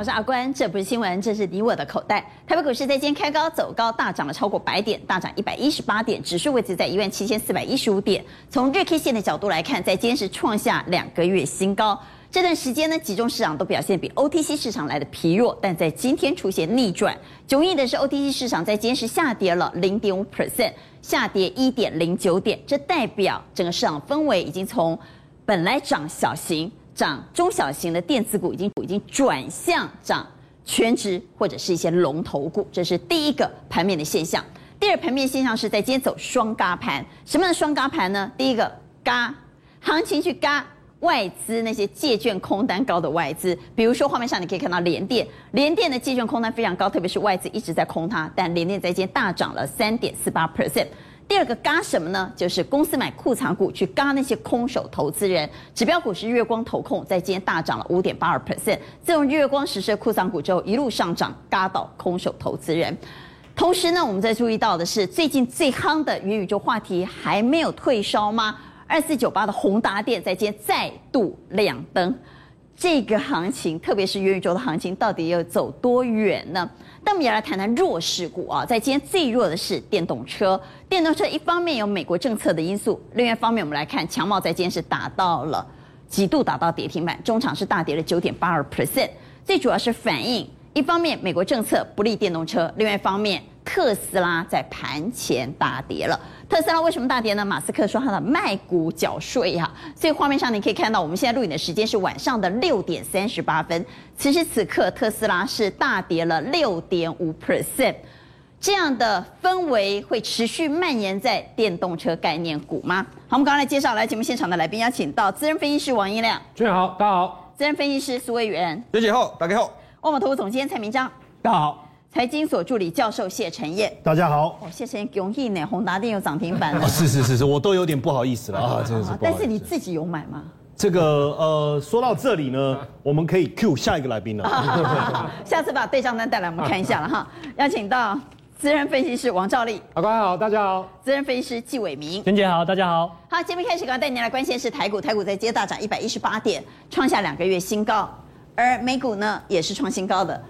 我是阿关，这不是新闻，这是你我的口袋。台北股市在今天开高走高，大涨了超过百点，大涨一百一十八点，指数位置在一万七千四百一十五点。从日 K 线的角度来看，在今天是创下两个月新高。这段时间呢，集中市场都表现比 OTC 市场来的疲弱，但在今天出现逆转。迥异的是，OTC 市场在今天是下跌了零点五 percent，下跌一点零九点，这代表整个市场氛围已经从本来涨小型。涨中小型的电子股已经已经转向涨全值或者是一些龙头股，这是第一个盘面的现象。第二盘面现象是在今天走双轧盘，什么样的双轧盘呢？第一个轧行情去轧外资那些借券空单高的外资，比如说画面上你可以看到联电，联电的借券空单非常高，特别是外资一直在空它，但联电在今天大涨了三点四八 percent。第二个嘎什么呢？就是公司买库藏股去嘎那些空手投资人。指标股是月光投控，在今天大涨了五点八二 percent。自从月光实施库藏股之后，一路上涨，嘎倒空手投资人。同时呢，我们在注意到的是，最近最夯的元宇宙话题还没有退烧吗？二四九八的宏达电在今天再度亮灯。这个行情，特别是元宇宙的行情，到底要走多远呢？那我们也来谈谈弱势股啊，在今天最弱的是电动车。电动车一方面有美国政策的因素，另外一方面我们来看强茂在今天是达到了几度达到跌停板，中场是大跌了九点八二 percent。最主要是反映一方面美国政策不利电动车，另外一方面特斯拉在盘前大跌了。特斯拉为什么大跌呢？马斯克说他的卖股缴税哈，所以画面上你可以看到，我们现在录影的时间是晚上的六点三十八分。此时此刻，特斯拉是大跌了六点五 percent，这样的氛围会持续蔓延在电动车概念股吗？好，我们刚刚来介绍来节目现场的来宾，邀请到资深分析师王一亮，主持人好，大家好；资深分析师苏魏源，学姐好，大家好；万宝投顾总监蔡明章，大家好。财经所助理教授谢晨彦，大家好。哦，谢晨彦恭喜呢，宏达电有涨停板了。哦，是是是是，我都有点不好意思了啊，真的是。但是你自己有买吗？这个呃，说到这里呢，我们可以 Q 下一个来宾了。下次把对账单带来，我们看一下了哈。邀请到资深分析师王兆立，阿官好，大家好。资深分析师纪伟明，娟姐好，大家好。好，节目开始，刚刚带您来关心的是台股，台股在接大涨一百一十八点，创下两个月新高，而美股呢也是创新高的。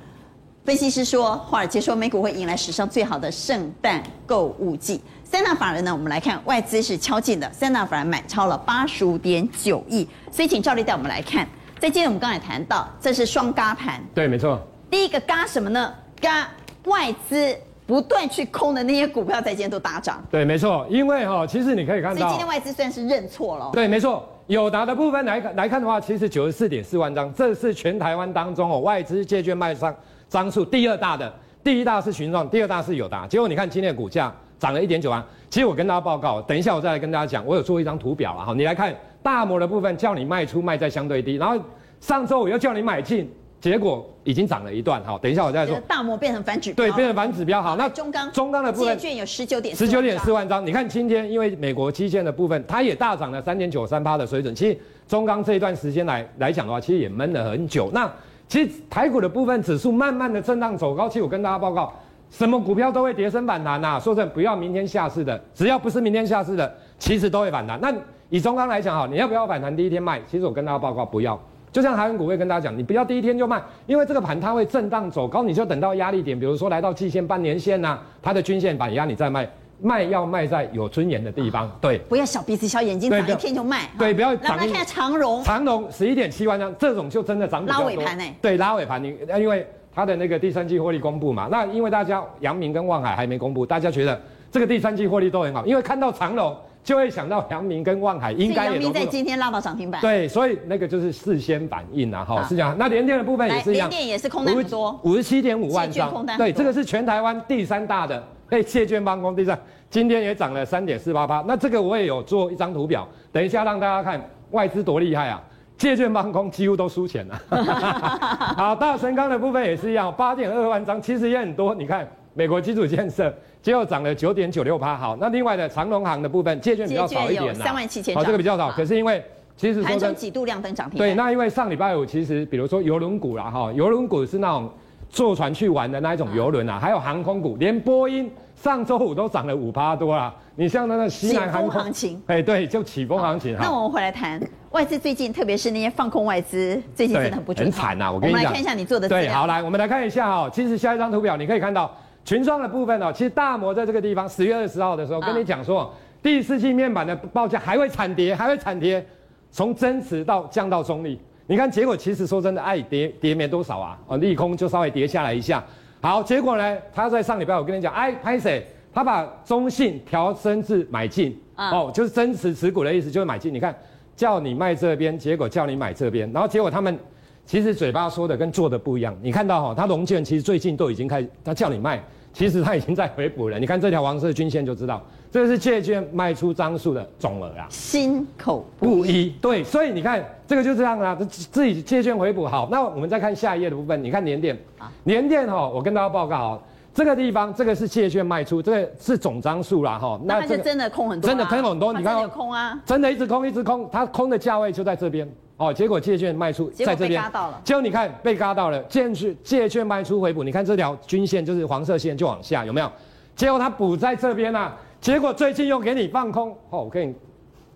分析师说，华尔街说美股会迎来史上最好的圣诞购物季。三大法人呢，我们来看外资是敲进的，三大法人买超了八十五点九亿。所以请赵丽带我们来看，在今天我们刚才谈到，这是双嘎盘。对，没错。第一个嘎什么呢？嘎外资不断去空的那些股票，在今天都大涨。对，没错。因为哈，其实你可以看到，所以今天外资算是认错了。对，没错。友达的部分来看来看的话，其实九十四点四万张，这是全台湾当中哦外资借券卖上。张数第二大的，第一大是群创，第二大是友达。结果你看今天的股价涨了一点九万。其实我跟大家报告，等一下我再来跟大家讲，我有做一张图表了哈。你来看大摩的部分，叫你卖出卖在相对低，然后上周我又叫你买进，结果已经涨了一段哈。等一下我再说。大摩变成反指标。对，变成反指标。好，那中钢中钢的部分借券有十九点十九点四万张。你看今天因为美国基建的部分，它也大涨了三点九三趴的水准。其实中钢这一段时间来来讲的话，其实也闷了很久。那其实台股的部分指数慢慢的震荡走高，其实我跟大家报告，什么股票都会跌升反弹呐、啊。说真的，不要明天下市的，只要不是明天下市的，其实都会反弹。那以中钢来讲哈，你要不要反弹第一天卖？其实我跟大家报告，不要。就像台湾股会跟大家讲，你不要第一天就卖，因为这个盘它会震荡走高，你就等到压力点，比如说来到季线、半年线呐、它的均线反压，你再卖。卖要卖在有尊严的地方，对，不要小鼻子小眼睛，涨一天就卖。对，不要。来来看长荣，长荣十一点七万张，这种就真的涨。拉尾盘呢？对，拉尾盘。你因为它的那个第三季获利公布嘛，那因为大家阳明跟望海还没公布，大家觉得这个第三季获利都很好，因为看到长荣就会想到阳明跟望海应该也。阳明在今天拉到涨停板。对，所以那个就是事先反应啊，哈，是这样。那联电的部分也是一样，联电也是空单很多，五十七点五万张。对，这个是全台湾第三大的。哎，借券帮工地上，今天也涨了三点四八八。那这个我也有做一张图表，等一下让大家看外资多厉害啊！借券帮工几乎都输钱了。好，大神钢的部分也是一样，八点二万张，其实也很多。你看美国基础建设，结果涨了九点九六趴。好，那另外的长隆行的部分，借券比较少一点三万七千好，这个比较少。可是因为其实说盘中几度亮灯涨停。对，那因为上礼拜五其实比如说游轮股啦哈，游轮股是那种。坐船去玩的那一种游轮啊，还有航空股，连波音上周五都涨了五趴多啦。你像那个西南航空，行情，哎，对，就起风行情。那我们回来谈外资最近，特别是那些放空外资，最近真的很不很惨呐。我跟你讲，我们来看一下你做的。对，好，来，我们来看一下哦。其实下一张图表你可以看到群创的部分哦。其实大摩在这个地方十月二十号的时候跟你讲说，嗯、第四季面板的报价还会惨跌，还会惨跌，从增持到降到中立。你看结果，其实说真的，哎，跌跌没多少啊，哦，利空就稍微跌下来一下。好，结果呢，他在上礼拜我跟你讲，哎，拍谁？他把中信调升至买进，嗯、哦，就是增持持股的意思，就是买进。你看，叫你卖这边，结果叫你买这边，然后结果他们其实嘴巴说的跟做的不一样。你看到哈、哦，他融券其实最近都已经开始，他叫你卖，其实它已经在回补了。你看这条黄色均线就知道，这个是借券卖出张数的总额啊，心口不一。对，所以你看这个就这样啊，自己借券回补好。那我们再看下一页的部分，你看年电，年电哈，我跟大家报告好。这个地方，这个是借券卖出，这个是总张数啦，哈。那就真的空很多，真的空很多。你看，有空啊，真的一直空，一直空，它空的价位就在这边，哦。结果借券卖出在这边，结果你看被嘎到了，借券借券卖出回补，你看这条均线就是黄色线就往下，有没有？结果它补在这边啊，结果最近又给你放空，哦，我跟你，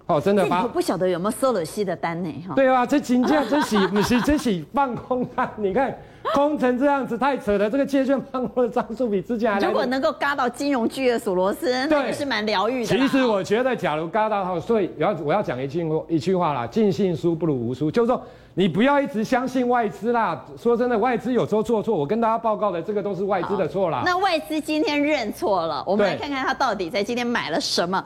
哦，真的吗。我不晓得有没有收了息的单呢？哈。对啊，这金价真喜不是真喜放空啊，你看。空成这样子太扯了，这个借券放空的张数比之前还。如果能够嘎到金融巨鳄索罗斯，那也是蛮疗愈的。其实我觉得，假如嘎到它，所以要我要讲一句一句话啦，尽信书不如无书，就是说你不要一直相信外资啦。说真的，外资有时候做错，我跟大家报告的这个都是外资的错啦。那外资今天认错了，我们来看看他到底在今天买了什么。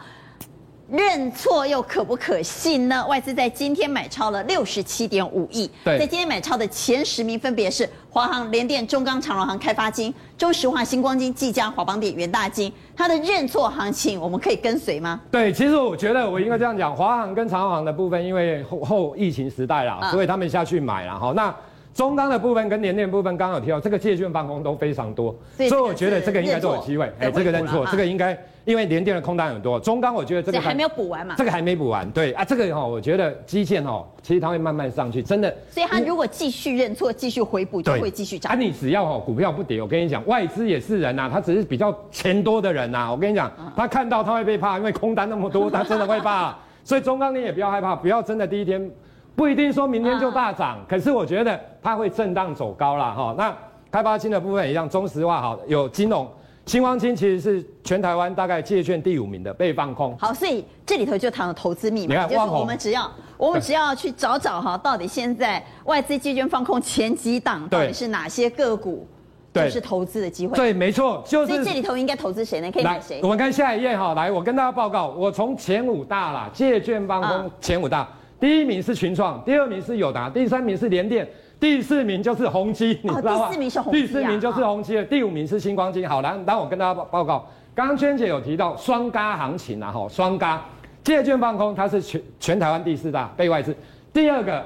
认错又可不可信呢？外资在今天买超了六十七点五亿。对，在今天买超的前十名分别是华航、联电、中钢、长荣航、开发金、中石化、星光金、技嘉、华邦电、元大金。它的认错行情，我们可以跟随吗？对，其实我觉得我应该这样讲，华航跟长荣航的部分，因为后后疫情时代啦，所以他们下去买了哈。那中钢的部分跟联电部分，刚刚有提到，这个借券放空都非常多，所以我觉得这个应该都有机会。哎，这个认错，这个应该。因为联电的空单很多，中钢我觉得这个还，还没有补完嘛，这个还没补完，对啊，这个哈，我觉得基建哈，其实它会慢慢上去，真的。所以它如果继续认错，继续回补，就会继续涨。啊，你只要哈股票不跌，我跟你讲，外资也是人呐、啊，他只是比较钱多的人呐、啊，我跟你讲，他看到他会被怕，因为空单那么多，他真的会怕。所以中钢你也不要害怕，不要真的第一天不一定说明天就大涨，可是我觉得它会震荡走高了哈。那开发新的部分一样，中石化好有金融。新光金其实是全台湾大概借券第五名的被放空。好，所以这里头就谈了投资密码，就是我们只要我们只要去找找哈，到底现在外资借券放空前几档到底是哪些个股，就是投资的机会。对，没错，就是。所以这里头应该投资谁呢？可以买谁？我们看下一页哈，来，我跟大家报告，我从前五大啦，借券放空前五大，嗯、第一名是群创，第二名是友达，第三名是联电。第四名就是宏基，你知道吗？第四名是宏碁，第四名就是宏基的。第五名是星光金。好，来，当我跟大家报报告，刚刚娟姐有提到双轧行情啊，哈，双轧借券放空，它是全全台湾第四大被外资。第二个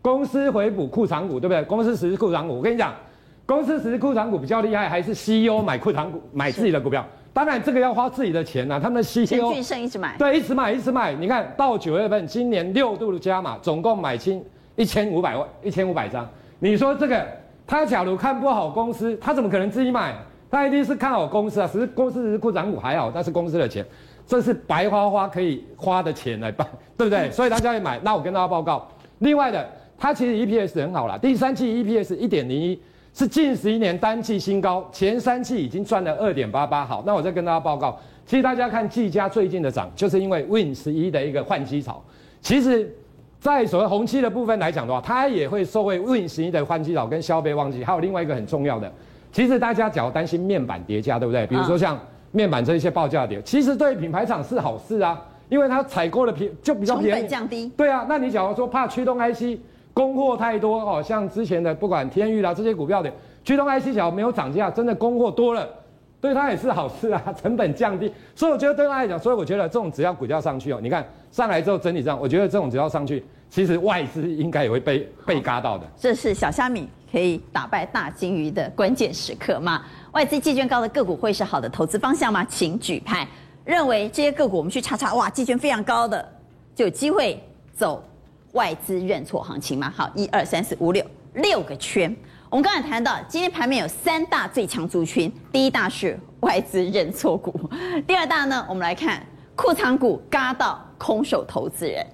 公司回补库藏股，对不对？公司实施库藏股，我跟你讲，公司实施库藏股比较厉害，还是 CEO 买库藏股，买自己的股票。当然这个要花自己的钱呐、啊，他们的 CEO 一直买，对，一直买，一直买。你看到九月份，今年六度的加码，总共买清。一千五百万，一千五百张。你说这个，他假如看不好公司，他怎么可能自己买？他一定是看好公司啊。只是公司只是库藏股还好，但是公司的钱，这是白花花可以花的钱来办，对不对？所以大家要买。那我跟大家报告，另外的，它其实 EPS 很好啦，第三季 EPS 一点零一，是近十一年单季新高，前三季已经赚了二点八八。好，那我再跟大家报告，其实大家看技嘉最近的涨，就是因为 Win 十一的一个换机潮，其实。在所谓红期的部分来讲的话，它也会受惠十一的换机潮跟消费旺季，还有另外一个很重要的，其实大家只要担心面板叠加，对不对？比如说像面板这一些报价跌，其实对品牌厂是好事啊，因为它采购的便就比较便宜，成本降低。对啊，那你假如说怕驱动 IC 供货太多哦，像之前的不管天域啦这些股票的驱动 IC 假如没有涨价，真的供货多了。对他也是好事啊，成本降低，所以我觉得对他来讲，所以我觉得这种只要股价上去哦，你看上来之后整体上，我觉得这种只要上去，其实外资应该也会被被嘎到的。这是小虾米可以打败大鲸鱼的关键时刻吗？外资借券高的个股会是好的投资方向吗？请举牌。认为这些个股我们去查查，哇，借券非常高的，就有机会走外资认错行情吗？好，一二三四五六六个圈。我们刚才谈到，今天盘面有三大最强族群，第一大是外资认错股，第二大呢，我们来看库藏股嘎到空手投资人。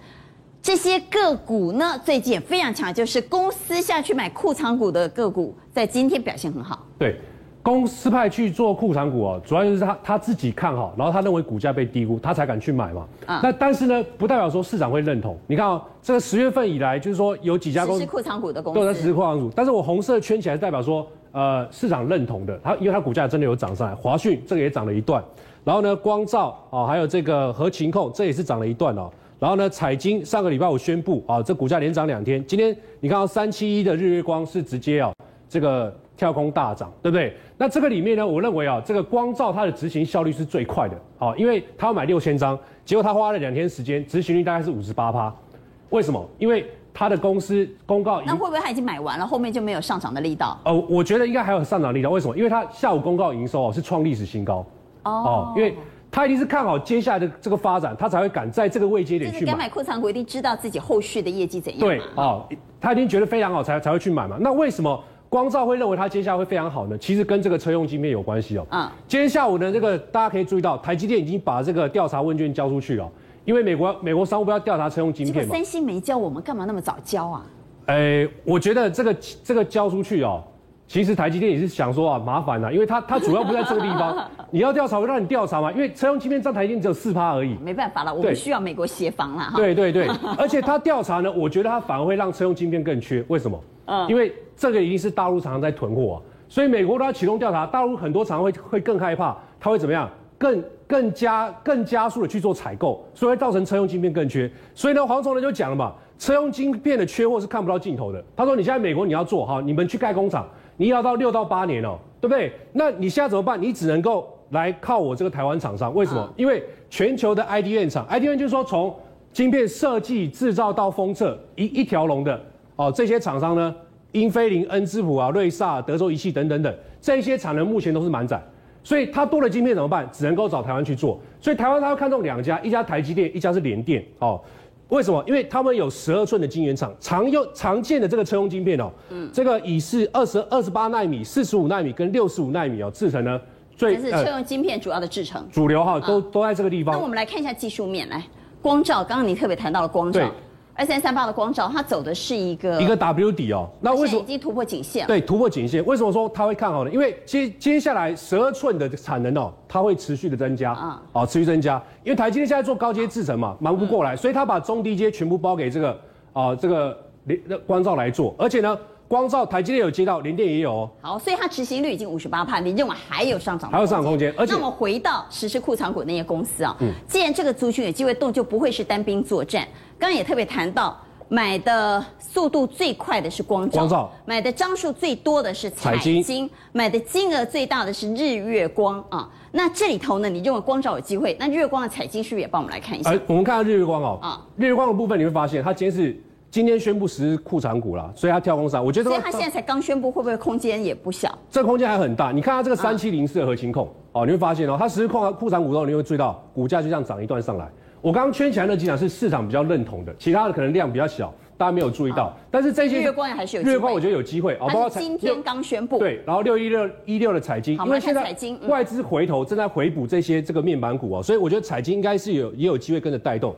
这些个股呢，最近也非常强，就是公司下去买库藏股的个股，在今天表现很好。对，公司派去做库藏股哦，主要就是他他自己看好，然后他认为股价被低估，他才敢去买嘛。啊，那但是呢，不代表说市场会认同。你看哦，这个十月份以来，就是说有几家公司是库藏股的公司，对，是实施库藏股，但是我红色圈起来代表说，呃，市场认同的，它因为它股价真的有涨上来，华讯这个也涨了一段，然后呢，光照哦，还有这个和情控，这也是涨了一段哦。然后呢，彩晶上个礼拜我宣布啊，这股价连涨两天。今天你看到三七一的日月光是直接啊，这个跳空大涨，对不对？那这个里面呢，我认为啊，这个光照它的执行效率是最快的啊，因为它要买六千张，结果它花了两天时间，执行率大概是五十八趴。为什么？因为它的公司公告，那会不会它已经买完了，后面就没有上涨的力道？呃，我觉得应该还有上涨力道。为什么？因为它下午公告营收哦是创历史新高哦，因为。他一定是看好接下来的这个发展，他才会敢在这个位阶点去买。敢买库藏股，一定知道自己后续的业绩怎样。对啊、哦，他一定觉得非常好，才才会去买嘛。那为什么光照会认为它接下来会非常好呢？其实跟这个车用晶片有关系哦。嗯。今天下午呢，这个大家可以注意到，台积电已经把这个调查问卷交出去了，因为美国美国商务部要调查车用晶片嘛。三星没交，我们干嘛那么早交啊？哎，我觉得这个这个交出去哦。其实台积电也是想说啊，麻烦啊，因为它它主要不在这个地方，你要调查会让你调查嘛，因为车用晶片占台积电只有四趴而已，没办法了，我们需要美国协防了。对对对，而且它调查呢，我觉得它反而会让车用晶片更缺，为什么？嗯，因为这个一定是大陆常常在囤货啊，所以美国都要启动调查，大陆很多厂商会会更害怕，它会怎么样？更更加更加速的去做采购，所以会造成车用晶片更缺。所以呢，黄崇仁就讲了嘛，车用晶片的缺货是看不到尽头的。他说，你现在美国你要做哈，你们去盖工厂。你要到六到八年哦，对不对？那你现在怎么办？你只能够来靠我这个台湾厂商。为什么？啊、因为全球的 IDM 厂，IDM 就是说从晶片设计、制造到封测一一条龙的哦。这些厂商呢，英飞凌、恩智浦啊、瑞萨、德州仪器等等等，这些产能目前都是满载。所以它多了晶片怎么办？只能够找台湾去做。所以台湾它要看中两家，一家台积电，一家是联电哦。为什么？因为他们有十二寸的晶圆厂，常用常见的这个车用晶片哦，嗯，这个以是二十二十八纳米、四十五纳米跟六十五纳米哦制成呢，最是车用晶片主要的制程，呃、主流哈都都在这个地方。那我们来看一下技术面，来光照，刚刚你特别谈到了光罩。二三三八的光照，它走的是一个一个 W 底哦。那为什么已经突破颈线？对，突破颈线。为什么说它会看好呢？因为接接下来十二寸的产能哦，它会持续的增加啊，哦，持续增加。因为台积电现在做高阶制程嘛，忙不过来，所以它把中低阶全部包给这个啊这个联光照来做，而且呢。光照台积电有接到，联电也有哦。好，所以它执行率已经五十八帕，你认为还有上涨？还有上涨空间。而且，那我们回到实施库藏股那些公司啊，嗯，既然这个族群有机会动，就不会是单兵作战。刚刚也特别谈到，买的速度最快的是光照，光照买的张数最多的是彩金，买的金额最大的是日月光啊。那这里头呢，你认为光照有机会？那日月光的彩金是不是也帮我们来看一下？我们看到日月光哦，啊，日月光的部分你会发现，它今天是。今天宣布实施库藏股了，所以它跳空上，我觉得。所以它现在才刚宣布，会不会空间也不小？这空间还很大。你看它这个三七零四的合勤控哦，你会发现哦，它实施库库藏股之后，你会注意到股价就这样涨一段上来。我刚刚圈起来那几档是市场比较认同的，其他的可能量比较小，大家没有注意到。但是这些月光还是有机会，月光我觉得有机会哦，包括今天刚宣布。对，然后六一六一六的彩晶，因为现在外资回头正在回补这些这个面板股哦，所以我觉得彩晶应该是有也有机会跟着带动。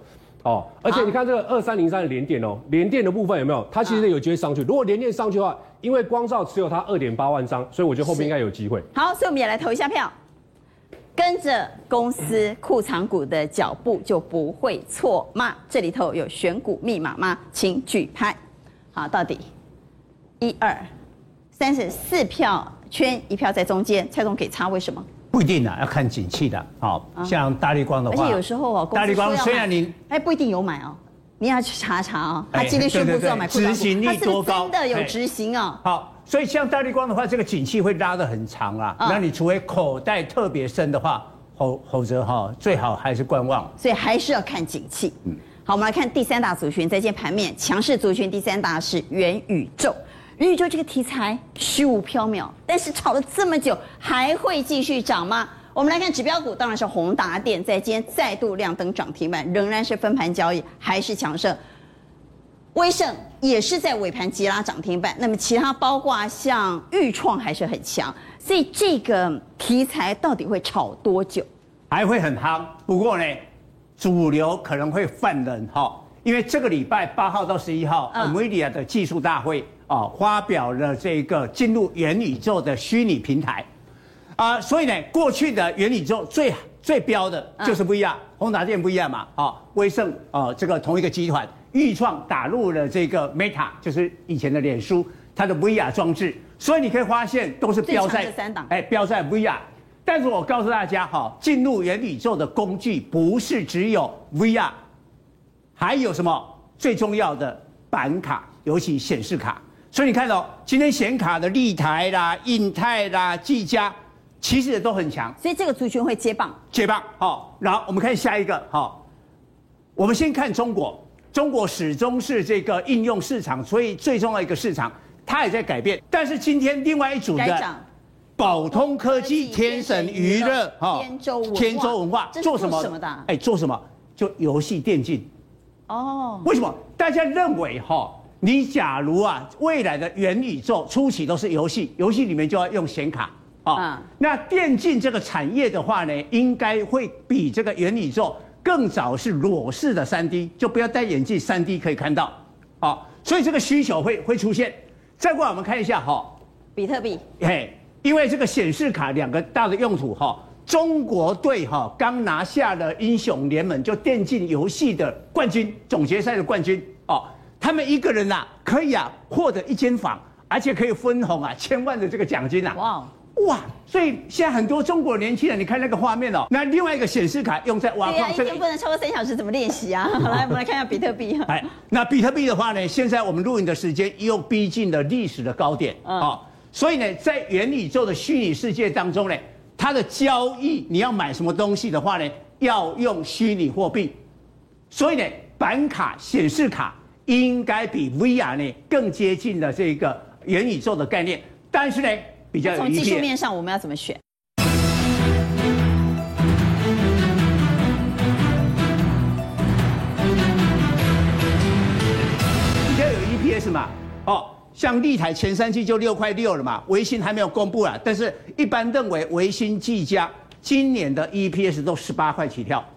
哦，而且你看这个二三零三的联电哦，联电的部分有没有？它其实有机会上去。如果联电上去的话，因为光照持有它二点八万张，所以我觉得后面应该有机会。好，所以我们也来投一下票，跟着公司库藏股的脚步就不会错吗？这里头有选股密码吗？请举牌。好，到底一二三十四票，圈一票在中间，蔡总给差，为什么？不一定啊，要看景气的。好，像大力光的话，而且有时候哦，大力光虽然你哎不一定有买哦，你要去查查哦。他今天宣布是要买，执行力多高？真的有执行哦。好，所以像大立光的话，这个景气会拉得很长啊。那你除非口袋特别深的话，否否则哈，最好还是观望。所以还是要看景气。嗯，好，我们来看第三大族群，在今天盘面强势族群，第三大是元宇宙。元宇宙这个题材虚无缥缈，但是炒了这么久，还会继续涨吗？我们来看指标股，当然是宏达电，在今天再度亮灯涨停板，仍然是分盘交易，还是强势。威盛也是在尾盘急拉涨停板，那么其他包括像钰创还是很强，所以这个题材到底会炒多久？还会很夯，不过呢，主流可能会犯人哈，因为这个礼拜八号到十一号，NVIDIA 的技术大会啊，发表了这个进入元宇宙的虚拟平台啊，所以呢，过去的元宇宙最最标的就是不一样宏达电不一样嘛，啊，威盛啊，这个同一个集团，钰创打入了这个 Meta，就是以前的脸书，它的 VR 装置，所以你可以发现都是标在三档，哎，标在 VR。但是我告诉大家哈，进入元宇宙的工具不是只有 VR，还有什么最重要的板卡，尤其显示卡。所以你看到今天显卡的立台啦、印泰啦、技嘉，其实也都很强。所以这个族群会接棒，接棒。好，然后我们看下一个。好，我们先看中国，中国始终是这个应用市场，所以最重要的一个市场，它也在改变。但是今天另外一组的。宝通科技、天神娱乐、哈、天舟文化做什么？什么的？哎，做什么？就游戏电竞。哦。为什么？大家认为哈，你假如啊，未来的元宇宙初期都是游戏，游戏里面就要用显卡啊。那电竞这个产业的话呢，应该会比这个元宇宙更早是裸视的三 D，就不要戴眼镜，三 D 可以看到。好，所以这个需求会会出现。再过来我们看一下哈，比特币。嘿。因为这个显示卡两个大的用途哈，中国队哈刚拿下了英雄联盟就电竞游戏的冠军，总决赛的冠军哦，他们一个人呐可以啊获得一间房，而且可以分红啊千万的这个奖金呐，哇哇，所以现在很多中国年轻人，你看那个画面哦，那另外一个显示卡用在挖矿，这个不能超过三小时，怎么练习啊？好来，我们来看一下比特币。哎，那比特币的话呢，现在我们录影的时间又逼近了历史的高点啊。所以呢，在元宇宙的虚拟世界当中呢，它的交易你要买什么东西的话呢，要用虚拟货币。所以呢，板卡、显示卡应该比 VR 呢更接近的这个元宇宙的概念。但是呢，比较有从技术面上，我们要怎么选？比较有 EPS 嘛？哦。像立台前三季就六块六了嘛，维新还没有公布啊，但是一般认为维新技嘉今年的 EPS 都十八块起跳，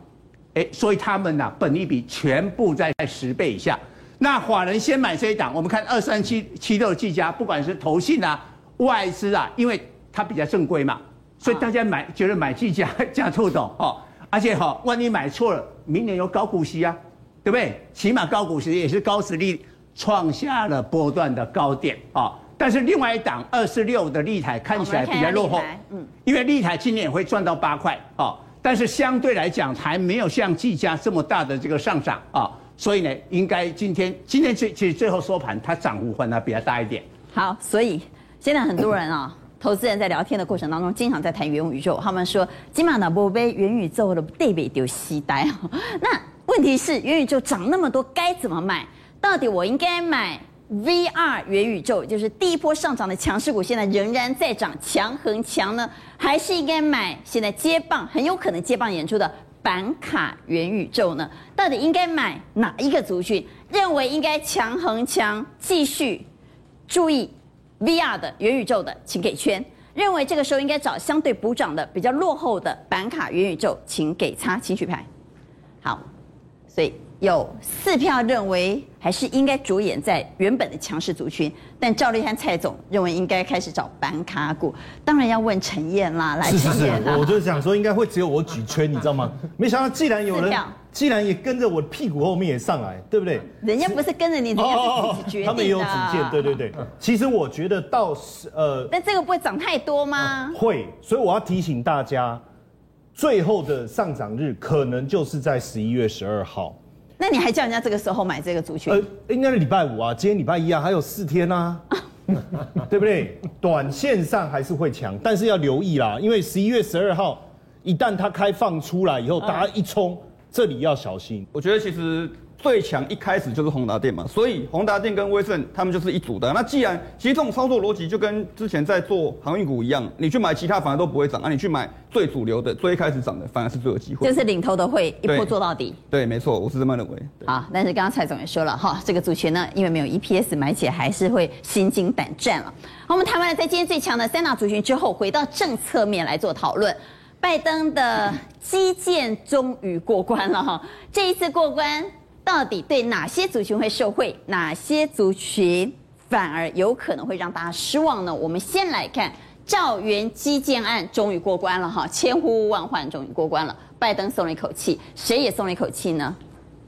哎，所以他们呐本益比全部在十倍以下。那法人先买这一档，我们看二三七七六技嘉，不管是投信啊、外资啊，因为它比较正规嘛，所以大家买觉得买技嘉加兔懂哦，而且哈，万一买错了，明年有高股息啊，对不对？起码高股息也是高殖利率。创下了波段的高点啊，但是另外一档二四六的立台看起来比较落后，嗯，因为立台今年也会赚到八块哦，但是相对来讲还没有像技嘉这么大的这个上涨啊，所以呢，应该今天今天最其实最后收盘它涨幅反而比较大一点。好，所以现在很多人啊，投资人在聊天的过程当中，经常在谈元宇宙，他们说今晚的波杯元宇宙的对比丢西呆，那问题是元宇宙涨那么多该怎么买？到底我应该买 VR 元宇宙，就是第一波上涨的强势股，现在仍然在涨，强恒强呢？还是应该买现在接棒很有可能接棒演出的板卡元宇宙呢？到底应该买哪一个族群？认为应该强恒强，继续注意 VR 的元宇宙的，请给圈；认为这个时候应该找相对补涨的、比较落后的板卡元宇宙，请给叉，请举牌。好，所以。有四票认为还是应该着眼在原本的强势族群，但赵丽和蔡总认为应该开始找板卡股。当然要问陈燕啦，来陈燕啦。我就想说，应该会只有我举圈，你知道吗？没想到既然有人，既然也跟着我屁股后面也上来，对不对？人家不是跟着你，人家是自己决定的。他们也有主见，对对对。其实我觉得到是呃，但这个不会涨太多吗？会，所以我要提醒大家，最后的上涨日可能就是在十一月十二号。那你还叫人家这个时候买这个族群？呃，应该是礼拜五啊，今天礼拜一啊，还有四天啊，对不对？短线上还是会强，但是要留意啦，因为十一月十二号一旦它开放出来以后，大家一冲，这里要小心。我觉得其实。最强一开始就是宏达电嘛，所以宏达电跟威盛他们就是一组的。那既然其实这种操作逻辑就跟之前在做航运股一样，你去买其他反而都不会涨，啊，你去买最主流的、最开始涨的反而是最有机会。就是领头的会一波做到底。对，没错，我是这么认为。好，但是刚刚蔡总也说了哈，这个族群呢，因为没有 EPS 买起来还是会心惊胆战了。我们谈完了在今天最强的三大族群之后，回到政策面来做讨论。拜登的基建终于过关了哈，这一次过关。到底对哪些族群会受惠，哪些族群反而有可能会让大家失望呢？我们先来看赵元基建案终于过关了哈，千呼万唤终于过关了，拜登松了一口气，谁也松了一口气呢？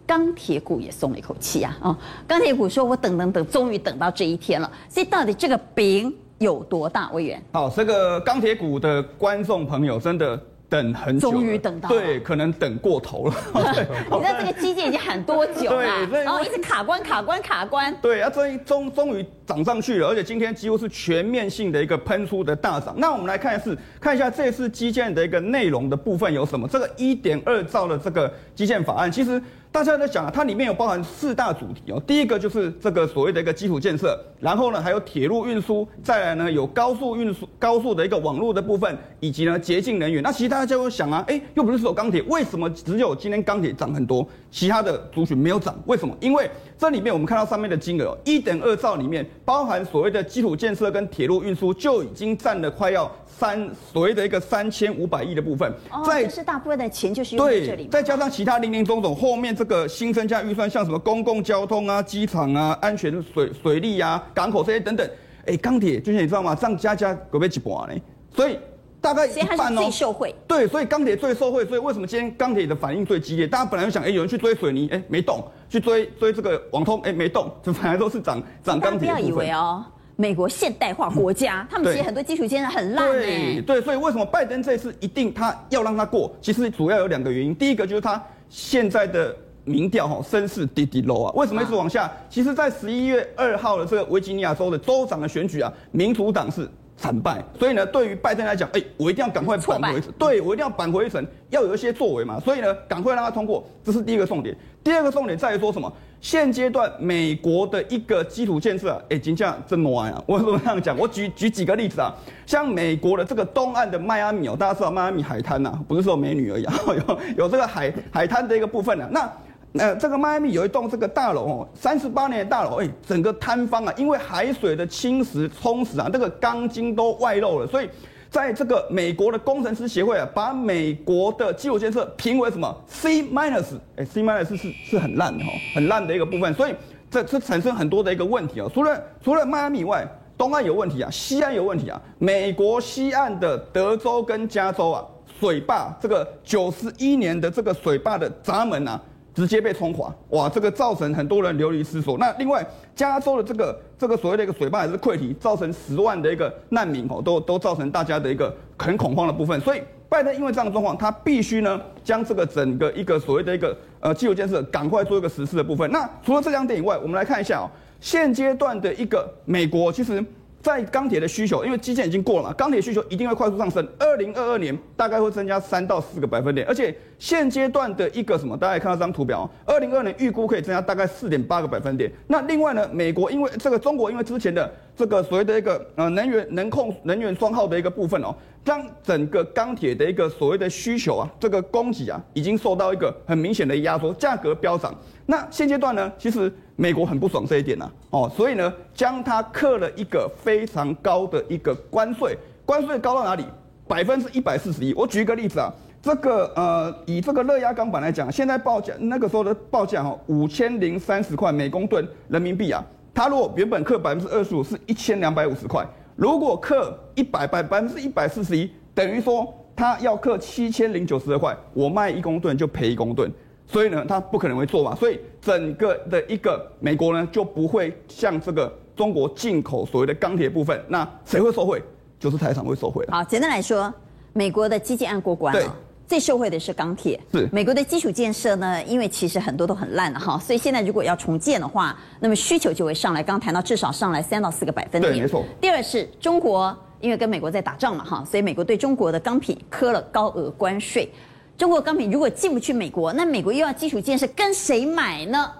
钢铁股也松了一口气呀！哦，钢铁股说：“我等等等，终于等到这一天了。”所以到底这个饼有多大？委员，好，这个钢铁股的观众朋友真的。等很久，终于等到，对，可能等过头了。你知道这个基建已经喊多久了？然后一直卡关、卡关、卡关。对，啊，终于终终于涨上去了，而且今天几乎是全面性的一个喷出的大涨。那我们来看一次，看一下这次基建的一个内容的部分有什么？这个一点二兆的这个基建法案，其实。大家在想啊，它里面有包含四大主题哦。第一个就是这个所谓的一个基础建设，然后呢还有铁路运输，再来呢有高速运输、高速的一个网络的部分，以及呢洁净能源。那其实大家就会想啊，哎，又不是只有钢铁，为什么只有今天钢铁涨很多，其他的族群没有涨？为什么？因为这里面我们看到上面的金额，一点二兆里面包含所谓的基础建设跟铁路运输，就已经占了快要。三所谓的一个三千五百亿的部分，哦，这是大部分的钱就是用在这里。对，再加上其他零零总总，后面这个新增加预算，像什么公共交通啊、机场啊、安全水水利啊、港口这些等等，哎，钢铁就是你知道吗？这样加加可不可以几半呢？所以大概一半哦。最受惠。对，所以钢铁最受惠。所以为什么今天钢铁的反应最激烈？大家本来就想，哎，有人去追水泥，哎，没动；去追追这个网通，哎，没动，就反而都是涨涨钢铁。不要以为哦。美国现代化国家，嗯、他们其实很多基础建设很烂对对，所以为什么拜登这次一定他要让他过？其实主要有两个原因。第一个就是他现在的民调哈声势低低 low 啊，为什么一直往下？啊、其实，在十一月二号的这个维吉尼亚州的州长的选举啊，民主党是惨败，所以呢，对于拜登来讲，哎，我一定要赶快扳回对，我一定要扳回一城，要有一些作为嘛，所以呢，赶快让他通过，这是第一个重点。第二个重点在于说什么？现阶段美国的一个基础建设啊，哎，金价真暖啊！我怎么这样讲？我举举几个例子啊，像美国的这个东岸的迈阿密哦，大家知道迈阿密海滩呐、啊，不是说美女而已啊，有有这个海海滩的一个部分啊。那呃，这个迈阿密有一栋这个大楼哦，三十八年的大楼，哎，整个坍方啊，因为海水的侵蚀冲蚀啊，这个钢筋都外露了，所以。在这个美国的工程师协会啊，把美国的基础建设评为什么 C minus？哎，C minus 是是很烂的哈，很烂的一个部分，所以这这产生很多的一个问题啊。除了除了迈阿密以外，东岸有问题啊，西岸有问题啊。美国西岸的德州跟加州啊，水坝这个九十一年的这个水坝的闸门啊。直接被冲垮，哇！这个造成很多人流离失所。那另外，加州的这个这个所谓的一个水坝也是溃堤，造成十万的一个难民哦，都都造成大家的一个很恐慌的部分。所以，拜登因为这样的状况，他必须呢将这个整个一个所谓的一个呃基础建设赶快做一个实施的部分。那除了这两点以外，我们来看一下哦，现阶段的一个美国其实。在钢铁的需求，因为基建已经过了嘛，钢铁需求一定会快速上升。二零二二年大概会增加三到四个百分点，而且现阶段的一个什么，大家也看到这张图表，二零二二年预估可以增加大概四点八个百分点。那另外呢，美国因为这个中国因为之前的这个所谓的一个呃能源能控能源双耗的一个部分哦，让整个钢铁的一个所谓的需求啊，这个供给啊，已经受到一个很明显的压缩，价格飙涨。那现阶段呢，其实。美国很不爽这一点呐，哦，所以呢，将它刻了一个非常高的一个关税，关税高到哪里？百分之一百四十一。我举一个例子啊，这个呃，以这个热压钢板来讲，现在报价那个时候的报价哈，五千零三十块每公吨人民币啊，它如果原本刻百分之二十五是一千两百五十块，如果刻一百百百分之一百四十一，等于说它要刻七千零九十二块，我卖一公吨就赔一公吨。所以呢，它不可能会做嘛，所以整个的一个美国呢就不会像这个中国进口所谓的钢铁部分，那谁会受惠？就是台厂会受惠。好，简单来说，美国的基建案过关了，对最受惠的是钢铁。是美国的基础建设呢，因为其实很多都很烂了哈，所以现在如果要重建的话，那么需求就会上来。刚刚谈到至少上来三到四个百分点。对，没错。第二是中国，因为跟美国在打仗嘛哈，所以美国对中国的钢品磕了高额关税。中国钢品如果进不去美国，那美国又要基础建设，跟谁买呢？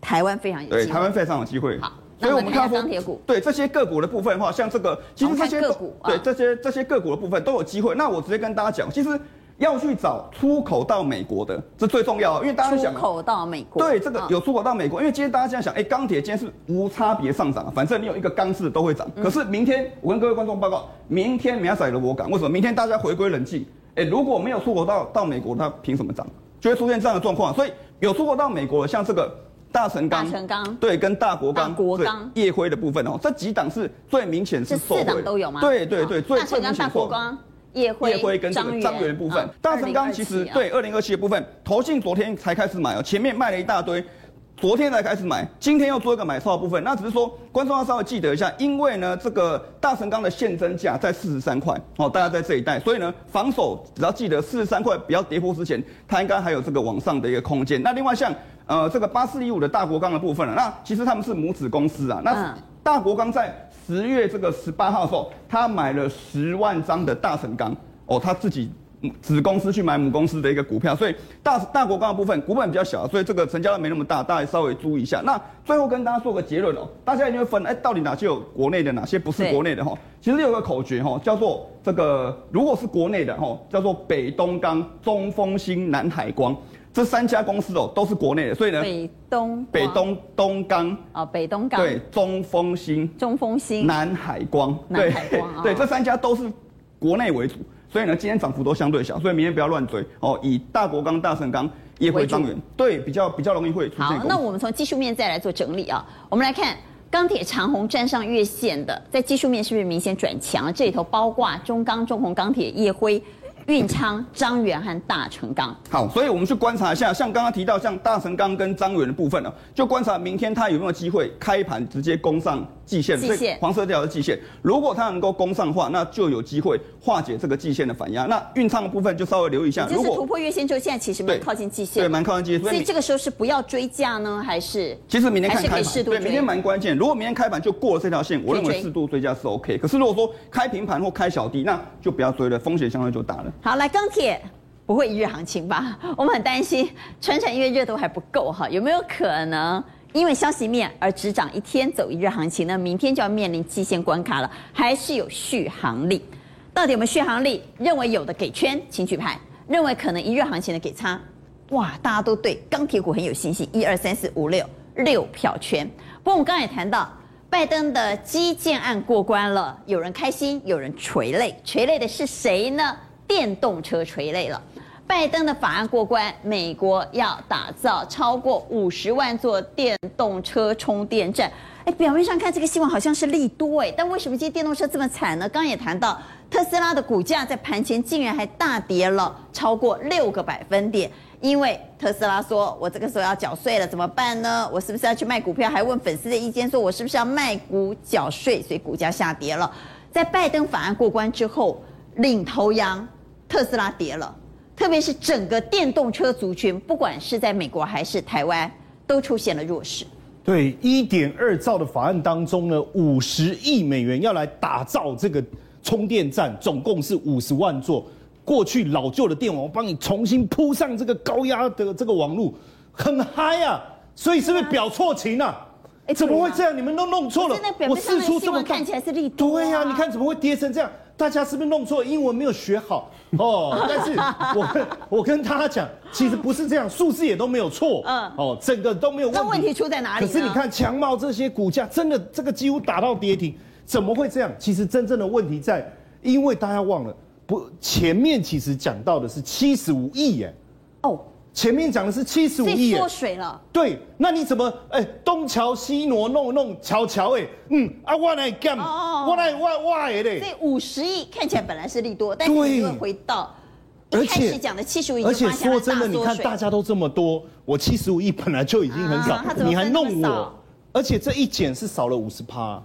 台湾非常有机会，对，台湾非常有机会。好，所以我们看钢铁股，对这些个股的部分的话，像这个，其实这些个股，对这些这些个股的部分都有机会。那我直接跟大家讲，其实要去找出口到美国的，这最重要，因为大家想出口到美国，对这个有出口到美国，因为今天大家这样想，哎，钢铁今天是无差别上涨，反正你有一个钢市都会涨。可是明天我跟各位观众报告，明天没有宰了我港，为什么？明天大家回归冷静，哎，如果没有出口到到美国，它凭什么涨？就会出现这样的状况。所以有出口到美国的，像这个。大成钢、大成钢对，跟大国钢、大国钢、烨辉的部分哦，这几档是最明显是受惠。这四档都有吗？对对对，最大成钢、大国钢、烨辉、跟这个张源部分。大成钢其实对二零二七的部分，投信昨天才开始买哦，前面卖了一大堆，昨天才开始买，今天要做一个买超的部分。那只是说，观众要稍微记得一下，因为呢，这个大神钢的现增价在四十三块哦，大家在这一带，所以呢，防守只要记得四十三块不要跌破之前，它应该还有这个往上的一个空间。那另外像。呃，这个八四一五的大国钢的部分了，那其实他们是母子公司啊。那大国钢在十月这个十八号的时候，他买了十万张的大神钢哦，他自己子公司去买母公司的一个股票，所以大大国钢的部分股本比较小，所以这个成交量没那么大，大家稍微注意一下。那最后跟大家做个结论哦，大家一定会分，哎，到底哪些有国内的，哪些不是国内的哈？其实有个口诀哈，叫做这个如果是国内的哈，叫做北东钢、中丰兴、南海光。这三家公司哦，都是国内的，所以呢，北东北东东钢。啊，北东钢。对，中丰兴中丰兴，南海光。南海光啊，对，这三家都是国内为主，所以呢，今天涨幅都相对小，所以明天不要乱追哦，以大国钢、大成钢、业辉、张元，对，比较比较容易会出现。好，那我们从技术面再来做整理啊，我们来看钢铁长虹站上月线的，在技术面是不是明显转强？这里头包括中钢、中红钢铁、叶辉。运昌、张元和大成钢，好，所以我们去观察一下，像刚刚提到像大成钢跟张元的部分呢，就观察明天它有没有机会开盘直接攻上季线，季线黄色这条是季线，如果它能够攻上的话，那就有机会化解这个季线的反压。那运仓的部分就稍微留意一下，如果突破月线之后，现在其实蛮靠近季线，对，蛮靠近季线，所以这个时候是不要追价呢，还是？其实明天看开盘，对，明天蛮关键。如果明天开盘就过了这条线，我认为适度追价是 OK。可是如果说开平盘或开小低，那就不要追了，风险相对就大了。好，来钢铁。不会一日行情吧？我们很担心，传产因为热度还不够哈，有没有可能因为消息面而只涨一天走一日行情呢？明天就要面临季线关卡了，还是有续航力？到底有没有续航力？认为有的给圈，请举牌；认为可能一日行情的给叉。哇，大家都对钢铁股很有信心，一二三四五六六票圈。不过我们刚刚也谈到，拜登的基建案过关了，有人开心，有人垂泪，垂泪的是谁呢？电动车垂泪了。拜登的法案过关，美国要打造超过五十万座电动车充电站。哎，表面上看这个新闻好像是利多哎，但为什么今天电动车这么惨呢？刚刚也谈到特斯拉的股价在盘前竟然还大跌了超过六个百分点，因为特斯拉说：“我这个时候要缴税了，怎么办呢？我是不是要去卖股票？”还问粉丝的意见，说我是不是要卖股缴税？所以股价下跌了。在拜登法案过关之后，领头羊特斯拉跌了。特别是整个电动车族群，不管是在美国还是台湾，都出现了弱势。对，一点二兆的法案当中呢，五十亿美元要来打造这个充电站，总共是五十万座。过去老旧的电网，我帮你重新铺上这个高压的这个网络，很嗨啊！所以是不是表错情啊？哎，怎么会这样？你们都弄错了。我试出这么看起来是利多，对呀，你看怎么会跌成这样？大家是不是弄错？英文没有学好哦。但是我跟我跟大家讲，其实不是这样，数字也都没有错。嗯，哦，整个都没有问题。那问题出在哪里？可是你看强茂这些股价，真的这个几乎打到跌停，怎么会这样？其实真正的问题在，因为大家忘了，不，前面其实讲到的是七十五亿耶。哦。前面讲的是七十五亿，缩水了。对，那你怎么哎东瞧西挪弄弄瞧瞧哎，嗯啊我来干，我来我我哎嘞。这五十亿看起来本来是利多，但是你会回到一开始讲的七十五亿，而且说真的，你看大家都这么多，我七十五亿本来就已经很少，你还弄我，而且这一减是少了五十趴，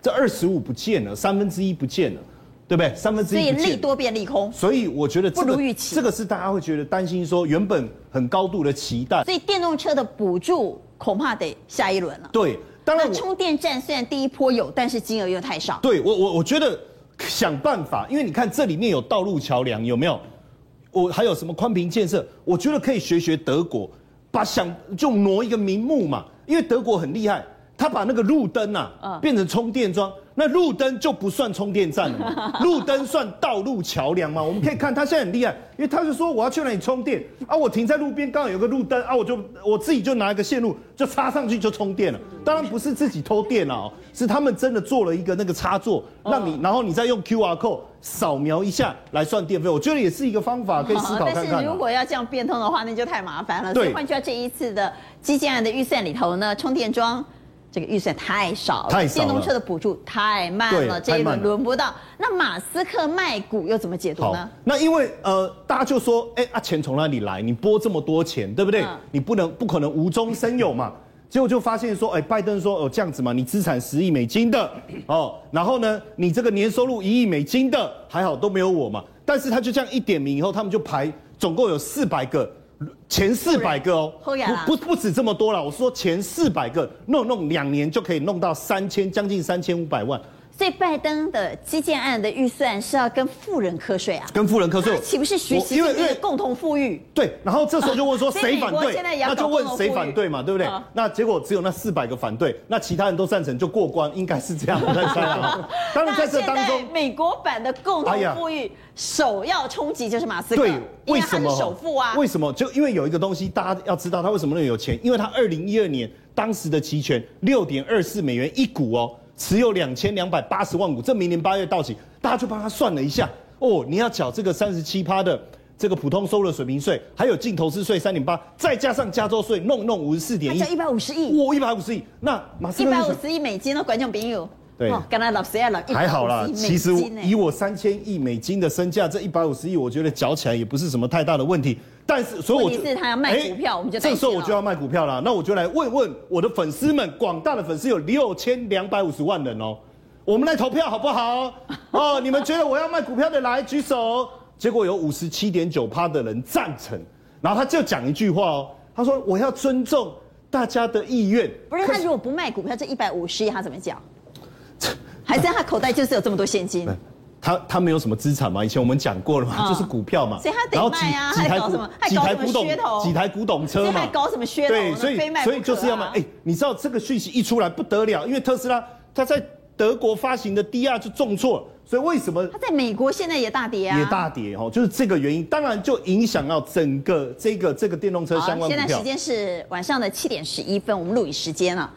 这二十五不见了，三分之一不见了。对不对？三分之一，所以利多变利空，所以我觉得这个不如预期，这个是大家会觉得担心，说原本很高度的期待，所以电动车的补助恐怕得下一轮了。对，当然充电站虽然第一波有，但是金额又太少。对我我我觉得想办法，因为你看这里面有道路桥梁，有没有？我还有什么宽频建设，我觉得可以学学德国，把想就挪一个名目嘛，因为德国很厉害，他把那个路灯啊变成充电桩。那路灯就不算充电站了嘛，路灯算道路桥梁嘛。我们可以看他现在很厉害，因为他就说我要去哪里充电啊，我停在路边刚好有个路灯啊，我就我自己就拿一个线路就插上去就充电了。当然不是自己偷电啊，是他们真的做了一个那个插座，让你然后你再用 QR code 扫描一下来算电费。我觉得也是一个方法，可以思考看看。但是如果要这样变通的话，那就太麻烦了。所以换句话，这一次的基建案的预算里头呢，充电桩。这个预算太少了，太少了，电动车的补助太慢了，这一轮轮不到。那马斯克卖股又怎么解读呢？那因为呃，大家就说，哎啊，钱从哪里来？你拨这么多钱，对不对？嗯、你不能不可能无中生有嘛。结果就发现说，哎，拜登说哦这样子嘛，你资产十亿美金的哦，然后呢，你这个年收入一亿美金的还好都没有我嘛。但是他就这样一点名以后，他们就排总共有四百个。前四百个哦，不不不止这么多了。我说前四百个弄弄两年就可以弄到三千，将近三千五百万。所以拜登的基建案的预算是要跟富人课税啊？跟富人课税，岂不是学习因为共同富裕？对，然后这时候就问说谁反对？那就问谁反对嘛，对不对？那结果只有那四百个反对，那其他人都赞成就过关，应该是这样。我在猜啊。当然在这当中，美国版的共同富裕首要冲击就是马斯克，对，为什么首富啊？为什么？就因为有一个东西大家要知道，他为什么那么有钱？因为他二零一二年当时的期权六点二四美元一股哦。持有两千两百八十万股，这明年八月到期，大家就帮他算了一下。哦，你要缴这个三十七趴的这个普通收入水平税，还有净投资税三点八，再加上加州税，弄弄五十四点一，一百五十亿，哇，一百五十亿，那马斯克一百五十亿美金的观众朋友，对，刚才老师也老还好啦，其实以我三千亿美金的身价，这一百五十亿，我觉得缴起来也不是什么太大的问题。但是，所以我问题是他要卖股票，我们就这时候我就要卖股票了。那我就来问问我的粉丝们，广大的粉丝有六千两百五十万人哦，我们来投票好不好？哦，你们觉得我要卖股票的来举手。结果有五十七点九趴的人赞成，然后他就讲一句话哦，他说我要尊重大家的意愿。不是他如果不卖股票，这一百五十亿他怎么讲？还是他口袋就是有这么多现金？他他没有什么资产嘛？以前我们讲过了嘛，嗯、就是股票嘛。所以他得卖啊，还搞什么？几台古董，几台古董车嘛。还搞什么噱头？对，所以所以就是要卖。哎，你知道这个讯息一出来不得了，因为特斯拉它在德国发行的 DR 就重挫，所以为什么？它在美国现在也大跌啊，也大跌哦，就是这个原因。当然就影响到整个这个这个电动车相关股票。现在时间是晚上的七点十一分，我们录影时间了。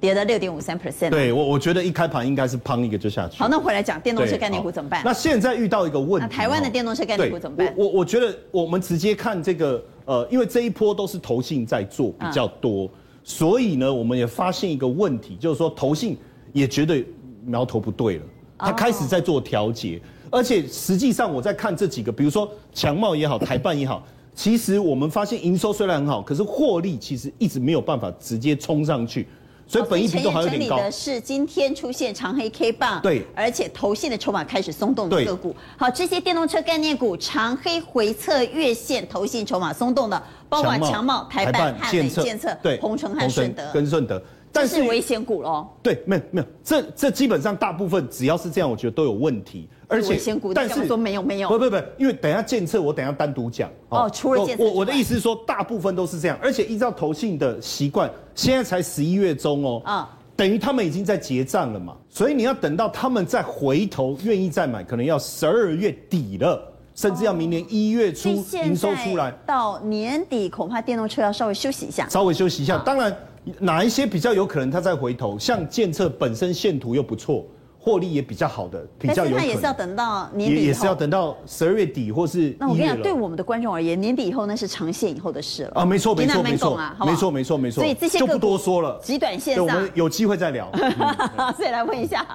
跌了六点五三 percent。对我，我觉得一开盘应该是砰一个就下去。好，那回来讲电动车概念股怎么办？那现在遇到一个问题，那台湾的电动车概念股怎么办？我我觉得我们直接看这个，呃，因为这一波都是投信在做比较多，嗯、所以呢，我们也发现一个问题，就是说投信也觉得苗头不对了，他开始在做调节，哦、而且实际上我在看这几个，比如说强茂也好，台办也好，其实我们发现营收虽然很好，可是获利其实一直没有办法直接冲上去。所以本益比都还有点高。整理的是今天出现长黑 K 棒，对，而且投信的筹码开始松动的个股。好，这些电动车概念股长黑回测月线，投信筹码松动的，包括强茂、台办、汉磊、建策、对，鸿城和顺德跟顺德。但是危险股喽？对，没有没有，这这基本上大部分只要是这样，我觉得都有问题。而且，但是说没有没有，不不不，因为等一下建测我等一下单独讲。哦，除了建测，我我的意思是说，大部分都是这样。而且依照投信的习惯，现在才十一月中哦，啊，等于他们已经在结账了嘛。所以你要等到他们再回头愿意再买，可能要十二月底了，甚至要明年一月初营收出来。到年底恐怕电动车要稍微休息一下，稍微休息一下。当然。哪一些比较有可能它再回头？像建策本身线图又不错，获利也比较好的，比较有可能。但是它也是要等到年底也，也是要等到十二月底或是。那我跟你讲，对我们的观众而言，年底以后那是长线以后的事了。啊，没错没错没错，没错没错没错。所以这些就不多说了，极短线上，我们有机会再聊。嗯、所以来问一下，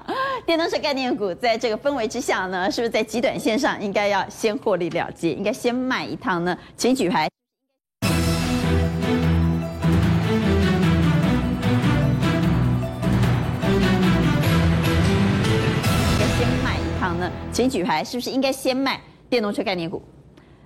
电动车概念股在这个氛围之下呢，是不是在极短线上应该要先获利了结，应该先卖一趟呢？请举牌。呢请举牌，是不是应该先卖电动车概念股？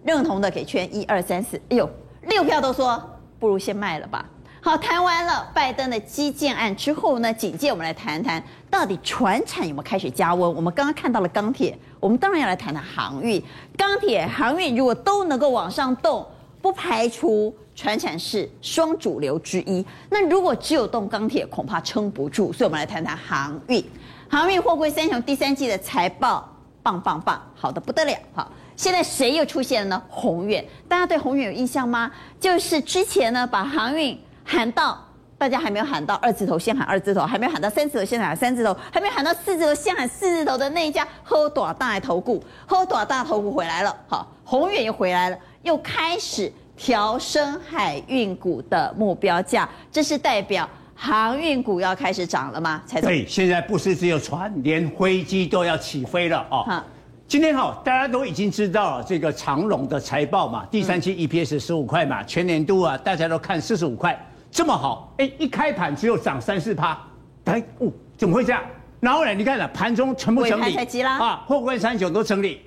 认同的给圈一二三四。哎呦，六票都说不如先卖了吧。好，谈完了拜登的基建案之后呢，紧接我们来谈谈到底船产有没有开始加温？我们刚刚看到了钢铁，我们当然要来谈谈航运。钢铁、航运如果都能够往上动，不排除船产是双主流之一。那如果只有动钢铁，恐怕撑不住。所以我们来谈谈航运。航运货柜三雄第三季的财报棒棒棒，好的不得了。好，现在谁又出现了呢？宏远，大家对宏远有印象吗？就是之前呢，把航运。喊到大家还没有喊到二字头，先喊二字头；还没有喊到三字头，先喊三字头；还没有喊到四字头，先喊四字头的那一家喝多大的投顾，喝多大投顾回来了。好，宏远又回来了，又开始调升海运股的目标价，这是代表航运股要开始涨了吗？才对，现在不是只有船，连飞机都要起飞了哦。哈。今天好，大家都已经知道这个长隆的财报嘛，第三期 EPS 十五块嘛，全年度啊，大家都看四十五块。这么好，哎，一开盘只有涨三四趴，哎，哦，怎么会这样？然后呢，你看了盘中全部整理，啊，货柜三九都整理，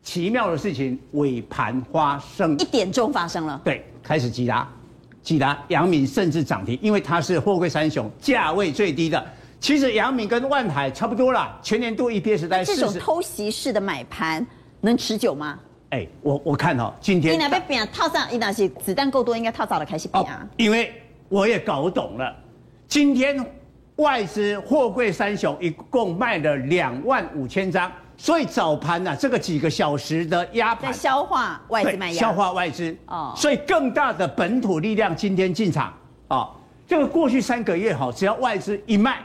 奇妙的事情尾盘发生，一点钟发生了，对，开始急拉，急拉，阳明甚至涨停，因为它是货柜三雄价位最低的。其实阳明跟万海差不多啦，全年度 EPS 在四十。这种偷袭式的买盘能持久吗？哎，我我看哦，今天你那边变套上，你那些子弹够多，应该套早了开始变啊。因为我也搞懂了，今天外资货柜三雄一共卖了两万五千张，所以早盘呢这个几个小时的压盘在消化外资卖压，消化外资哦，所以更大的本土力量今天进场啊。这个过去三个月哈，只要外资一卖，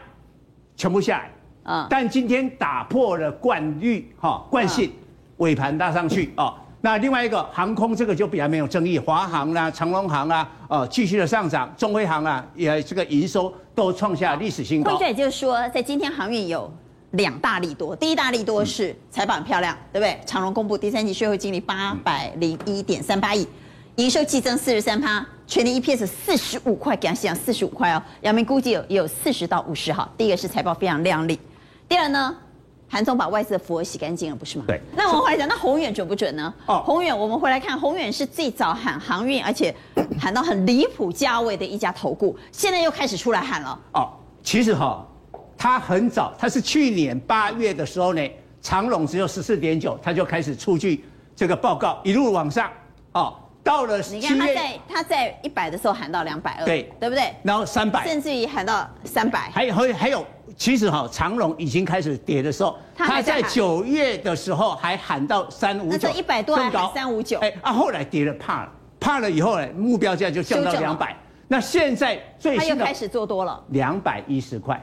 全部下来啊。但今天打破了惯律哈惯性。尾盘拉上去哦，那另外一个航空这个就比较没有争议，华航啦、长龙航啊，呃，继续的上涨，中辉航啊，也这个营收都创下历史新高。换句话就是说，在今天航运有两大利多，第一大利多是财报很漂亮，对不对？长荣公布第三季税后净利八百零一点三八亿，营收季增四十三趴，全年 EPS 四十五块，给他讲四十五块哦。阳明估计有也有四十到五十哈。第一个是财报非常亮丽，第二呢？韩总把外资的符额洗干净了，不是吗？对。那我们回来讲，那宏远准不准呢？哦，宏远，我们回来看，宏远是最早喊航运，而且喊到很离谱价位的一家投顾，现在又开始出来喊了。哦，其实哈，他很早，他是去年八月的时候呢，长隆只有十四点九，他就开始出具这个报告，一路往上，哦。到了你看他在他在一百的时候喊到两百二，对对不对？然后三百，甚至于喊到三百。还有还有还有，其实哈，长隆已经开始跌的时候，他在九月的时候还喊到三五九，那这一百多还喊三五九，哎啊，后来跌了怕了，怕了以后呢，目标价就降到两百。那现在最新的他又开始做多了，两百一十块。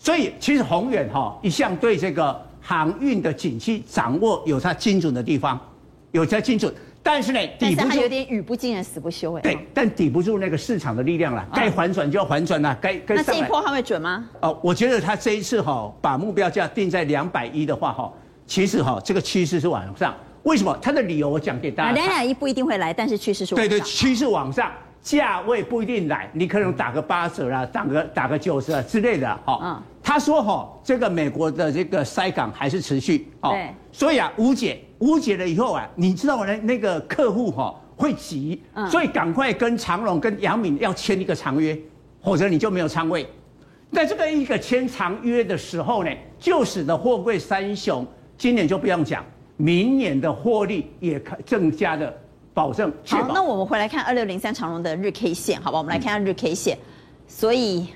所以其实宏远哈一向对这个航运的景气掌握有它精准的地方，有它精准。但是呢，抵不住，有点语不惊人死不休哎。对，但抵不住那个市场的力量了。该反转就要反转了，该该。那这一波还会准吗？哦，我觉得他这一次哈，把目标价定在两百一的话哈，其实哈，这个趋势是往上。为什么？他的理由我讲给大家。两百一不一定会来，但是趋势是对对，趋势往上，价位不一定来，你可能打个八折啦，打个打个九折之类的哈。嗯。他说哈，这个美国的这个塞港还是持续哦。所以啊，无解。无解了以后啊，你知道我那那个客户哈会急，所以赶快跟长荣、跟杨敏要签一个长约，否则你就没有仓位。在这个一个签长约的时候呢，就使得货柜三雄今年就不用讲，明年的获利也更加的保证。好，那我们回来看二六零三长荣的日 K 线，好吧？我们来看下日 K 线，所以。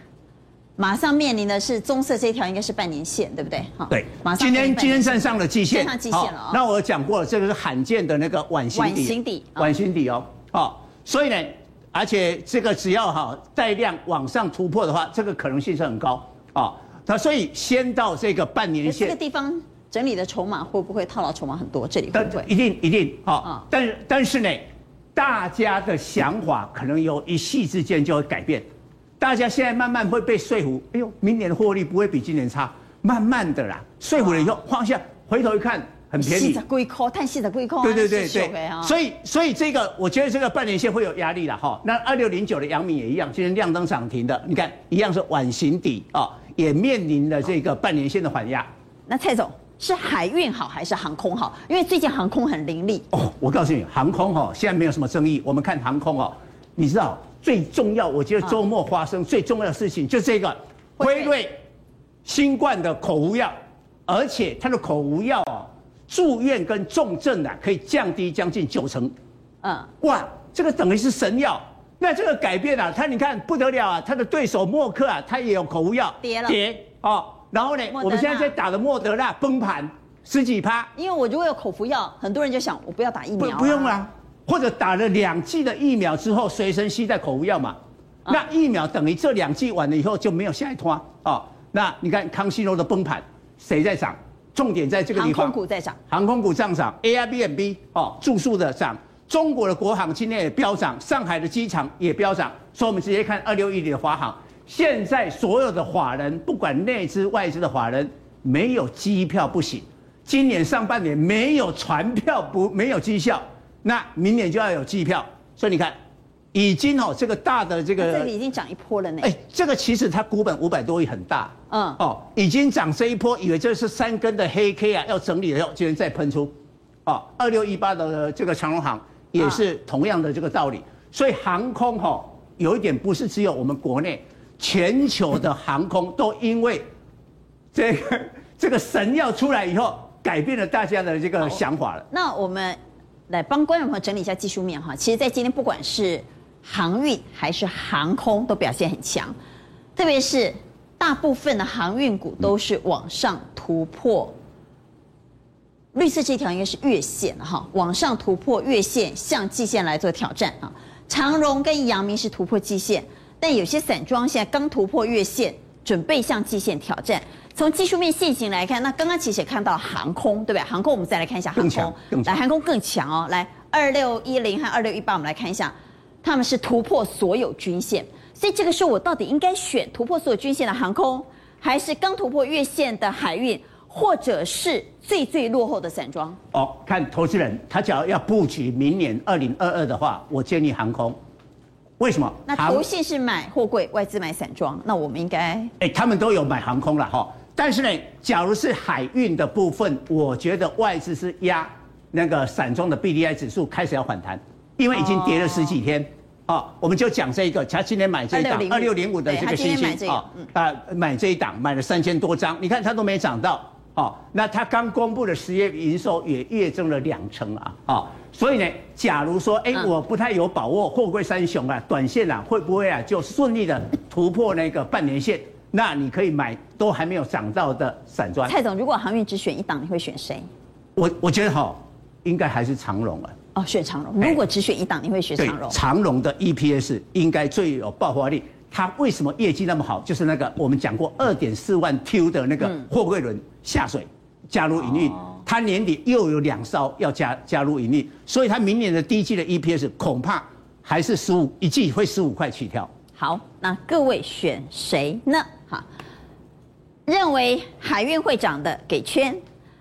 马上面临的是棕色这一条，应该是半年线，对不对？哈，对。马上今天今天站上了季线，站上季线了啊。那我讲过了，这个是罕见的那个碗形底，碗形底，碗形底哦。好，所以呢，而且这个只要哈带量往上突破的话，这个可能性是很高啊。那所以先到这个半年线，这个地方整理的筹码会不会套牢筹码很多？这里会不会？一定一定啊。但是但是呢，大家的想法可能有一夕之间就会改变。大家现在慢慢会被说服，哎呦，明年的获利不会比今年差，慢慢的啦，说服了以后放下，回头一看很便宜，贵空，太细的贵空，对对对对，所以所以这个我觉得这个半年线会有压力了哈。那二六零九的阳明也一样，今天亮灯涨停的，你看一样是晚形底啊，也面临了这个半年线的缓压。那蔡总是海运好还是航空好？因为最近航空很凌厉。哦，我告诉你，航空哈现在没有什么争议，我们看航空哦，你知道。最重要，我觉得周末发生最重要的事情就是这个辉瑞新冠的口服药，而且它的口服药啊，住院跟重症啊可以降低将近九成。嗯，哇，这个等于是神药。那这个改变啊，它你看不得了啊，它的对手默克啊，它也有口服药跌了跌哦。然后呢，我们现在在打的莫德纳崩盘十几趴。因为我如果有口服药，很多人就想我不要打疫苗、啊。不不用啊。或者打了两剂的疫苗之后，随身携带口服药嘛？那疫苗等于这两剂完了以后就没有下一拖哦。那你看康熙诺的崩盘，谁在涨？重点在这个地方。航空股在涨，航空股上涨，Airbnb 哦，住宿的涨，中国的国航今天也飙涨，上海的机场也飙涨。所以我们直接看二六一零的华航，现在所有的法人，不管内资外资的法人，没有机票不行，今年上半年没有船票不没有绩效。那明年就要有机票，所以你看，已经哦，这个大的这个，这里已经涨一波了呢。哎，这个其实它股本五百多亿很大，嗯，哦，已经涨这一波，以为这是三根的黑 K 啊，要整理了以后，今天再喷出，哦，二六一八的这个长荣行也是同样的这个道理，所以航空哈有一点不是只有我们国内，全球的航空都因为这个这个神药出来以后，改变了大家的这个想法了。那我们。来帮观众朋友整理一下技术面哈，其实，在今天不管是航运还是航空都表现很强，特别是大部分的航运股都是往上突破。绿色这条应该是月线哈，往上突破月线，向季线来做挑战啊。长荣跟阳明是突破季线，但有些散装现在刚突破月线，准备向季线挑战。从技术面线型来看，那刚刚其实也看到航空，对不对？航空我们再来看一下航空，来航空更强哦。来二六一零和二六一八，我们来看一下，他们是突破所有均线，所以这个时候我到底应该选突破所有均线的航空，还是刚突破月线的海运，或者是最最落后的散装？哦，看投资人，他假如要布局明年二零二二的话，我建议航空。为什么？那投信是买货柜，外资买散装，那我们应该？哎、欸，他们都有买航空了哈。但是呢，假如是海运的部分，我觉得外资是压那个散装的 BDI 指数开始要反弹，因为已经跌了十几天。哦，哦我们就讲这一个，他今天买这一档二六零五的这个新兴啊，啊买这一档买了三千多张，你看它都没涨到。哦，那它刚公布的十月营收也月增了两成啊。哦，所以呢，假如说哎、欸，我不太有把握，货柜三雄啊，短线啊会不会啊就顺利的突破那个半年线？那你可以买都还没有涨到的散装。蔡总，如果航运只选一档，你会选谁？我我觉得哈，应该还是长荣啊。哦，选长荣。如果只选一档，你会选长荣？长荣的 EPS 应该最有爆发力。它为什么业绩那么好？就是那个我们讲过二点四万 Q 的那个货柜轮下水加入营运，它年底又有两艘要加加入营运，所以它明年的第一季的 EPS 恐怕还是十五一季会十五块起跳。好，那各位选谁呢？认为海运会涨的给圈，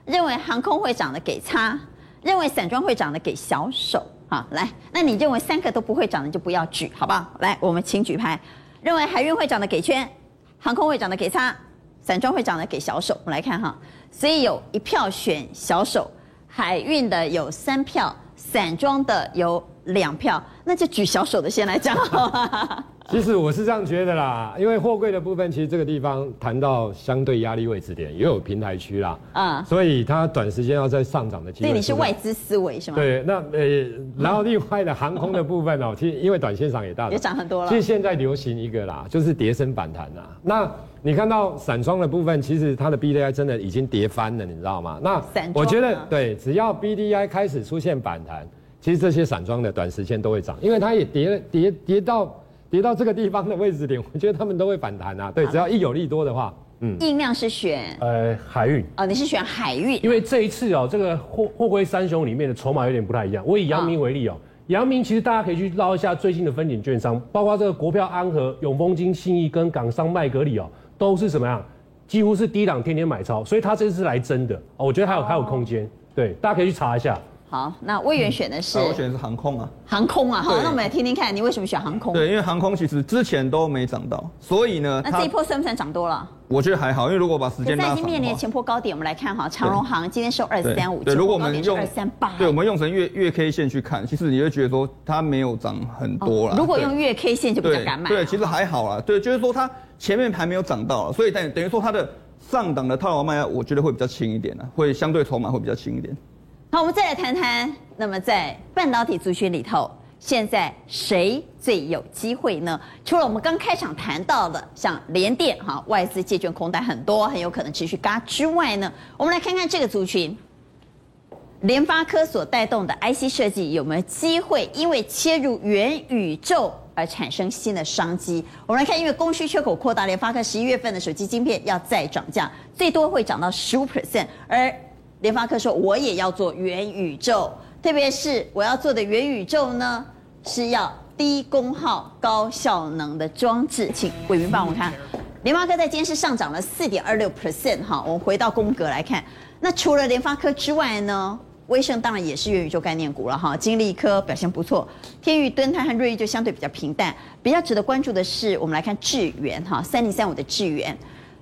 认为航空会涨的给叉，认为散装会涨的给小手。哈，来，那你认为三个都不会涨的就不要举，好不好？来，我们请举牌。认为海运会涨的给圈，航空会涨的给叉，散装会涨的给小手。我们来看哈，所以有一票选小手，海运的有三票，散装的有两票，那就举小手的先来讲好？其实我是这样觉得啦，因为货柜的部分，其实这个地方谈到相对压力位置点，也有平台区啦，嗯，所以它短时间要再上涨的机会。对，你是外资思维是吗？对，那呃，然后另外的航空的部分哦，其实因为短线上也大，也涨很多了。其实现在流行一个啦，就是跌升反弹啦。那你看到散装的部分，其实它的 BDI 真的已经跌翻了，你知道吗？那我觉得对，只要 BDI 开始出现反弹，其实这些散装的短时间都会涨，因为它也跌跌跌到。跌到这个地方的位置点，我觉得他们都会反弹啊。对，只要一有利多的话，嗯。印量是选呃海运哦，你是选海运，因为这一次哦，这个货货柜三雄里面的筹码有点不太一样。我以阳明为例哦，阳明其实大家可以去捞一下最近的分点券商，包括这个国票安和、永丰金、信义跟港商麦格里哦，都是什么样？几乎是低档天天买超，所以他这次来真的哦，我觉得还有还有空间。对，大家可以去查一下。好，那魏源选的是、嗯、我选的是航空啊，航空啊，好，那我们来听听看，你为什么选航空？对，因为航空其实之前都没涨到，所以呢，那这一波算不算涨多了？我觉得还好，因为如果把时间拉长，已经面临前波高点，我们来看哈，长荣航今天收二三五，对，如果我们用二三八，对，我们用成月月 K 线去看，其实你会觉得说它没有涨很多了、哦。如果用月 K 线就比较敢买对，对，其实还好啦，对，就是说它前面还没有涨到，所以等等于说它的上档的套牢卖压，我觉得会比较轻一点呢，会相对筹码会比较轻一点。好，我们再来谈谈，那么在半导体族群里头，现在谁最有机会呢？除了我们刚开场谈到的，像联电哈，外资借券空单很多，很有可能持续嘎之外呢，我们来看看这个族群，联发科所带动的 IC 设计有没有机会，因为切入元宇宙而产生新的商机？我们来看，因为供需缺口扩大，联发科十一月份的手机晶片要再涨价，最多会涨到十五 percent，而联发科说：“我也要做元宇宙，特别是我要做的元宇宙呢，是要低功耗、高效能的装置。”请伟明帮我看，联发科在今天是上涨了四点二六 percent 哈。我们回到宫格来看，那除了联发科之外呢，威盛当然也是元宇宙概念股了哈。金利科表现不错，天宇、敦泰和瑞昱就相对比较平淡。比较值得关注的是，我们来看智元哈，三零三五的智元，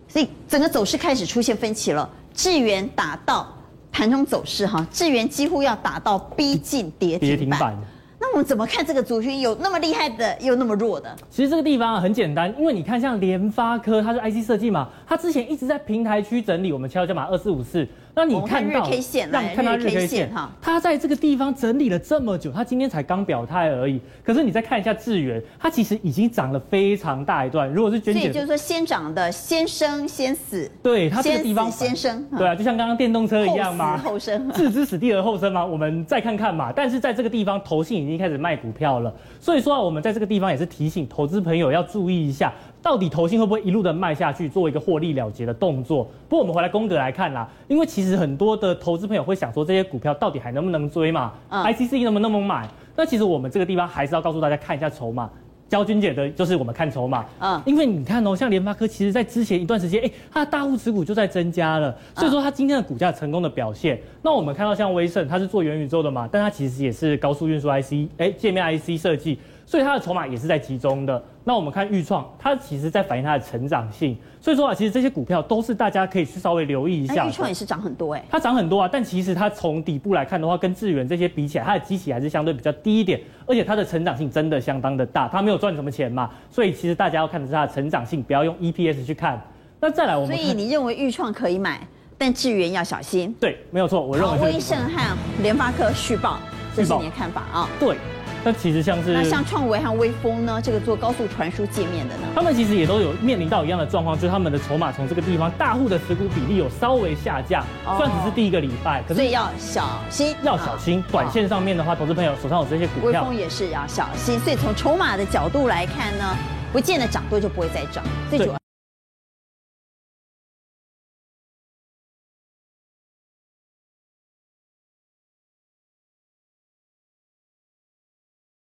所以整个走势开始出现分歧了。智元打到。盘中走势哈，智源几乎要打到逼近跌停板。那我们怎么看这个族群？有那么厉害的，又那么弱的？其实这个地方很简单，因为你看像联发科，它是 IC 设计嘛，它之前一直在平台区整理。我们敲敲码二四五四。那你看到，看日 K 线，让看到日 K 线哈，它在这个地方整理了这么久，它今天才刚表态而已。可是你再看一下智源，它其实已经涨了非常大一段。如果是卷卷，所以就是说先涨的先生先死，对它这个地方先生，对啊，就像刚刚电动车一样嘛，后生，置之死地而后生嘛。我们再看看嘛。但是在这个地方，投信已经开始卖股票了，所以说啊，我们在这个地方也是提醒投资朋友要注意一下。到底投信会不会一路的卖下去，做一个获利了结的动作？不过我们回来宫格来看啦，因为其实很多的投资朋友会想说，这些股票到底还能不能追嘛？嗯，ICC 能不能买？那其实我们这个地方还是要告诉大家看一下筹码。教君姐的就是我们看筹码，嗯，因为你看哦，像联发科，其实在之前一段时间，哎，它的大户持股就在增加了，所以说它今天的股价成功的表现。那我们看到像威盛，它是做元宇宙的嘛，但它其实也是高速运输 IC，哎，界面 IC 设计。所以它的筹码也是在集中的。那我们看钰创，它其实在反映它的成长性。所以说啊，其实这些股票都是大家可以去稍微留意一下。钰创也是涨很多哎、欸，它涨很多啊，但其实它从底部来看的话，跟智源这些比起来，它的基期还是相对比较低一点，而且它的成长性真的相当的大。它没有赚什么钱嘛，所以其实大家要看的是它的成长性，不要用 EPS 去看。那再来我们，所以你认为钰创可以买，但智源要小心。对，没有错，我认为。威盛和联发科续报，这是你的看法啊？对。那其实像是那像创维和微风呢，这个做高速传输界面的呢，他们其实也都有面临到一样的状况，就是他们的筹码从这个地方大户的持股比例有稍微下降，算只是第一个礼拜，可是所以要小心，要小心。短线上面的话，投资朋友手上有这些股票，微风也是要小心。所以从筹码的角度来看呢，不见得涨多就不会再涨，最主要。